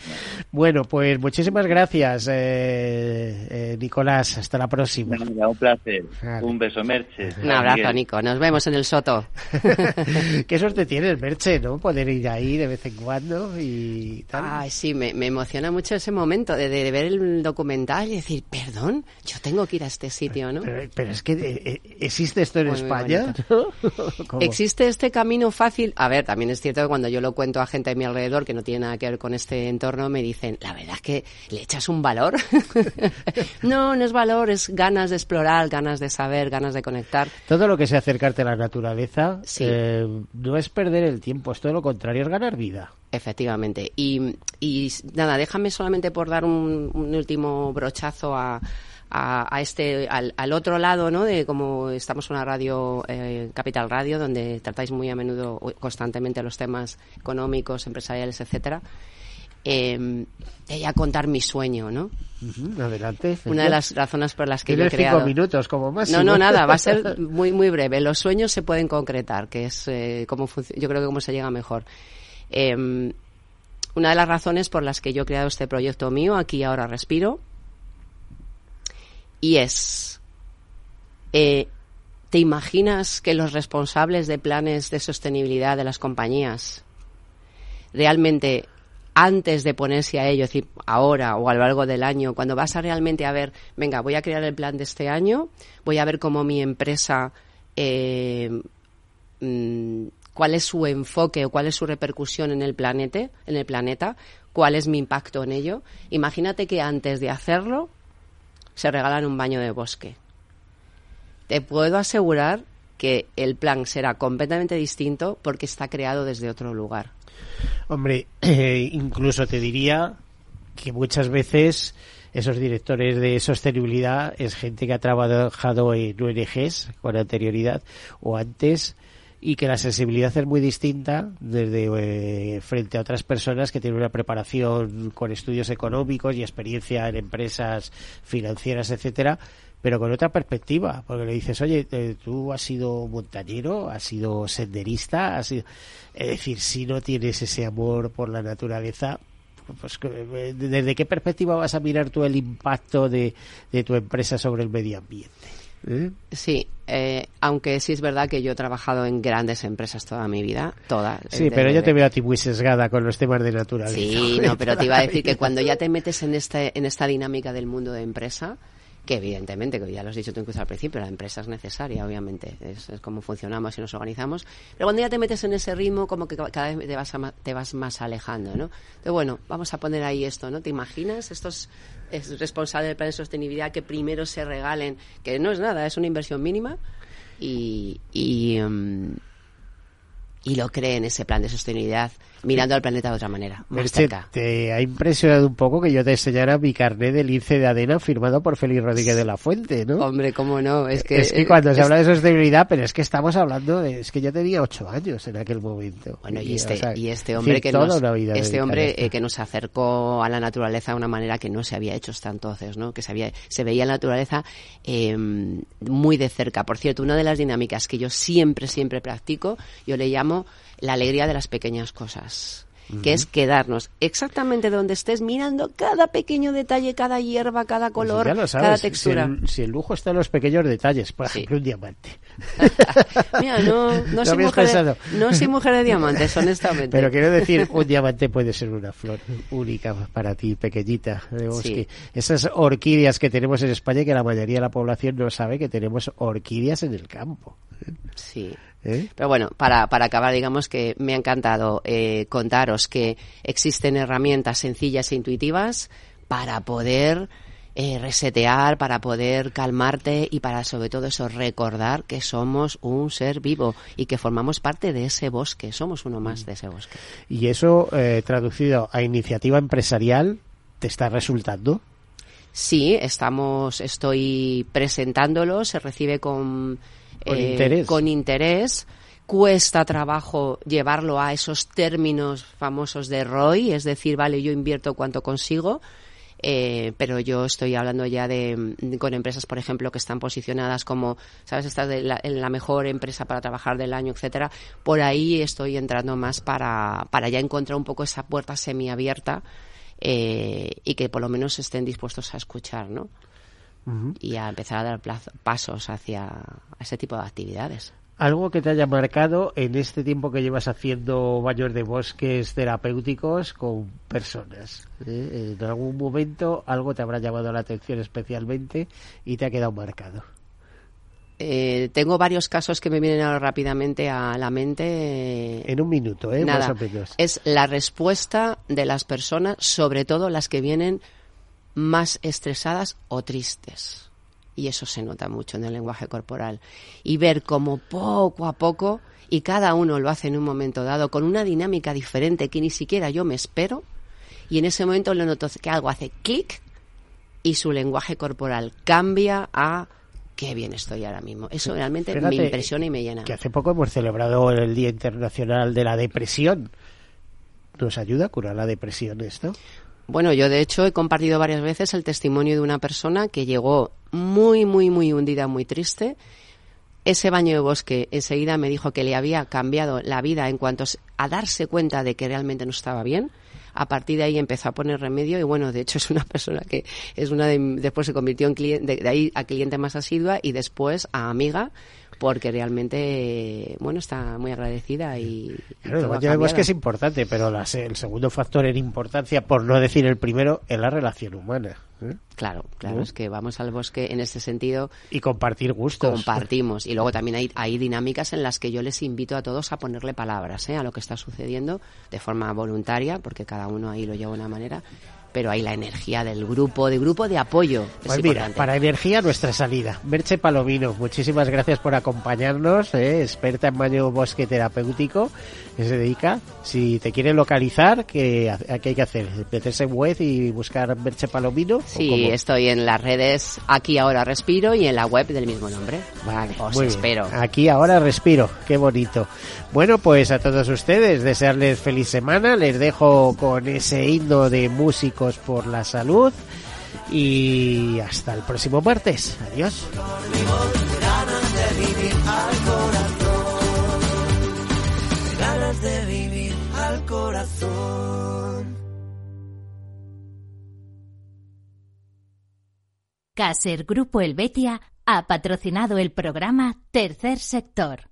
Bueno, pues muchísimas gracias, eh, eh, Nicolás. Hasta la próxima. un placer. Un beso, Merche. Un abrazo, Nico. Nos vemos en el Soto. Qué suerte tienes, Merche, ¿no? Poder ir ahí de vez en cuando y tal. Ay, sí, me, emociona mucho ese momento de, ver el documental y decir, perdón, yo tengo que ir a este sitio, ¿no? Pero, es que eh, existe esto en España. ¿Existe este camino fácil? A ver, también es cierto que cuando yo lo cuento a gente a mi alrededor que no tiene nada que ver con este entorno, me dicen, la verdad es que le echas un valor. no, no es valor, es ganas de explorar, ganas de saber, ganas de conectar. Todo lo que sea acercarte a la naturaleza eh, no es perder el tiempo, es todo lo contrario, es ganar vida. Efectivamente. Y, nada, déjame solamente por dar un último brochazo a a, este al, otro lado no de como estamos en una radio eh, Capital Radio donde tratáis muy a menudo constantemente los temas económicos empresariales etcétera eh, de contar mi sueño no adelante una de las razones por las que yo he creado cinco minutos como más no no nada va a ser muy muy breve. Los sueños se pueden concretar que es eh, como yo creo que cómo se llega mejor. Em, una de las razones por las que yo he creado este proyecto mío aquí ahora respiro y es, eh, ¿te imaginas que los responsables de planes de sostenibilidad de las compañías realmente antes de ponerse a ello, es decir, ahora o a lo largo del año, cuando vas a realmente a ver, venga, voy a crear el plan de este año, voy a ver cómo mi empresa, eh, mm, cuál es su enfoque o cuál es su repercusión en el planeta, en el planeta, cuál es mi impacto en ello. Imagínate que antes de hacerlo se regalan un baño de bosque. Te puedo asegurar que el plan será completamente distinto porque está creado desde otro lugar. Hombre, eh, incluso te diría que muchas veces esos directores de sostenibilidad es gente que ha trabajado en ONGs con anterioridad o antes y que la sensibilidad es muy distinta desde eh, frente a otras personas que tienen una preparación con estudios económicos y experiencia en empresas financieras, etcétera, pero con otra perspectiva, porque le dices, oye, eh, tú has sido montañero, has sido senderista, has sido... es decir, si no tienes ese amor por la naturaleza, pues eh, desde qué perspectiva vas a mirar tú el impacto de, de tu empresa sobre el medio ambiente. ¿Eh? Sí, eh, aunque sí es verdad que yo he trabajado en grandes empresas toda mi vida, todas. Sí, pero yo te veo a ti muy sesgada con los temas de naturaleza. Sí, no, pero te iba a decir que cuando ya te metes en, este, en esta dinámica del mundo de empresa, que evidentemente, que ya lo has dicho tú incluso al principio, la empresa es necesaria, obviamente, es, como funcionamos y nos organizamos, pero cuando ya te metes en ese ritmo, como que cada vez te vas, te vas más alejando, ¿no? Entonces, bueno, vamos a poner ahí esto, ¿no? ¿Te imaginas estos es responsable del plan de sostenibilidad que primero se regalen, que no es nada, es una inversión mínima, y, um, y lo creen ese plan de sostenibilidad mirando al planeta de otra manera, más cerca. Te ha impresionado un poco que yo te enseñara mi carnet del INCE de ADENA firmado por Félix Rodríguez de la Fuente, ¿no? Hombre, cómo no, es que... Es que cuando se habla de sostenibilidad, pero es que estamos hablando de... Es que yo tenía ocho años en aquel momento. Bueno, y, este, y este hombre que nos... Este hombre eh, que nos acercó a la naturaleza de una manera que no se había hecho hasta entonces, ¿no? Que se, había, se veía la naturaleza eh, muy de cerca. Por cierto, una de las dinámicas que yo siempre, siempre practico, yo le llamo la alegría de las pequeñas cosas que es quedarnos exactamente donde estés mirando cada pequeño detalle, cada hierba, cada pues color, cada textura. Si el, lujo está en los pequeños detalles, por ejemplo, un diamante. Mira, no, no, soy mujer de, no soy mujer de diamantes, honestamente. Pero quiero decir, un diamante puede ser una flor única para ti, pequeñita, Esas orquídeas que tenemos en España, que la mayoría de la población no sabe que tenemos orquídeas en el campo. Sí. ¿Eh? Pero bueno, para, para acabar, digamos que me ha encantado eh, contaros que existen herramientas sencillas e intuitivas para poder eh, resetear, para poder calmarte y para sobre todo eso recordar que somos un ser vivo y que formamos parte de ese bosque, somos uno más de ese bosque. Y eso traducido a iniciativa empresarial, ¿te está resultando? Sí, estamos, estoy presentándolo, se recibe con eh, con, interés. Cuesta trabajo llevarlo a esos términos famosos de ROI, es decir, vale, yo invierto cuánto consigo. Eh, pero yo estoy hablando ya de con empresas, por ejemplo, que están posicionadas como, ¿sabes? Esta de la, en la mejor empresa para trabajar del año, etcétera. Por ahí estoy entrando más para, para ya encontrar un poco esa puerta semiabierta eh, y que por lo menos estén dispuestos a escuchar, ¿no? Y a empezar a dar pasos hacia ese tipo de actividades. Algo que te haya marcado en este tiempo que llevas haciendo baños de bosques terapéuticos con personas. ¿eh? En algún momento algo te habrá llamado la atención especialmente y te ha quedado marcado. Eh, tengo varios casos que me vienen ahora rápidamente a la mente. En un minuto, ¿eh? Nada, Es la respuesta de las personas, sobre todo las que vienen más estresadas o tristes. Y eso se nota mucho en el lenguaje corporal. Y ver cómo poco a poco, y cada uno lo hace en un momento dado, con una dinámica diferente que ni siquiera yo me espero, y en ese momento le noto que algo hace clic y su lenguaje corporal cambia a qué bien estoy ahora mismo. Eso realmente me impresiona y me llena. Que hace poco hemos celebrado el Día Internacional de la Depresión. ¿Nos ayuda a curar la depresión esto? Bueno, yo de hecho he compartido varias veces el testimonio de una persona que llegó muy, muy, muy hundida, muy triste. Ese baño de bosque enseguida me dijo que le había cambiado la vida en cuanto a darse cuenta de que realmente no estaba bien a partir de ahí empezó a poner remedio y bueno, de hecho es una persona que es una de, después se convirtió en cliente, de, ahí a cliente más asidua y después a amiga porque realmente, bueno, está muy agradecida y... Claro, el que es importante, pero el segundo factor en importancia, por no decir el primero, es la relación humana. ¿eh? Claro, claro, es que vamos al bosque en este sentido. Y compartir gustos. Compartimos. Y luego también hay, hay dinámicas en las que yo les invito a todos a ponerle palabras ¿eh? a lo que está sucediendo de forma voluntaria, porque cada uno ahí lo lleva de una manera pero hay la energía del grupo, de grupo de apoyo. Pues mira, para energía nuestra salida. Merche Palomino, muchísimas gracias por acompañarnos, ¿eh? experta en baño bosque terapéutico, que se dedica. Si te quieren localizar, ¿qué, hay que hacer? ¿Meterse en web y buscar Merche Palomino? Sí, estoy en las redes Aquí Ahora Respiro y en la web del mismo nombre. Vale, os espero. Aquí Ahora Respiro, qué bonito. Bueno, pues a todos ustedes, desearles feliz semana. Les dejo con ese himno de por la salud. Y hasta el próximo martes. Adiós. de vivir al corazón. Caser Grupo Helvetia ha patrocinado el programa Tercer Sector.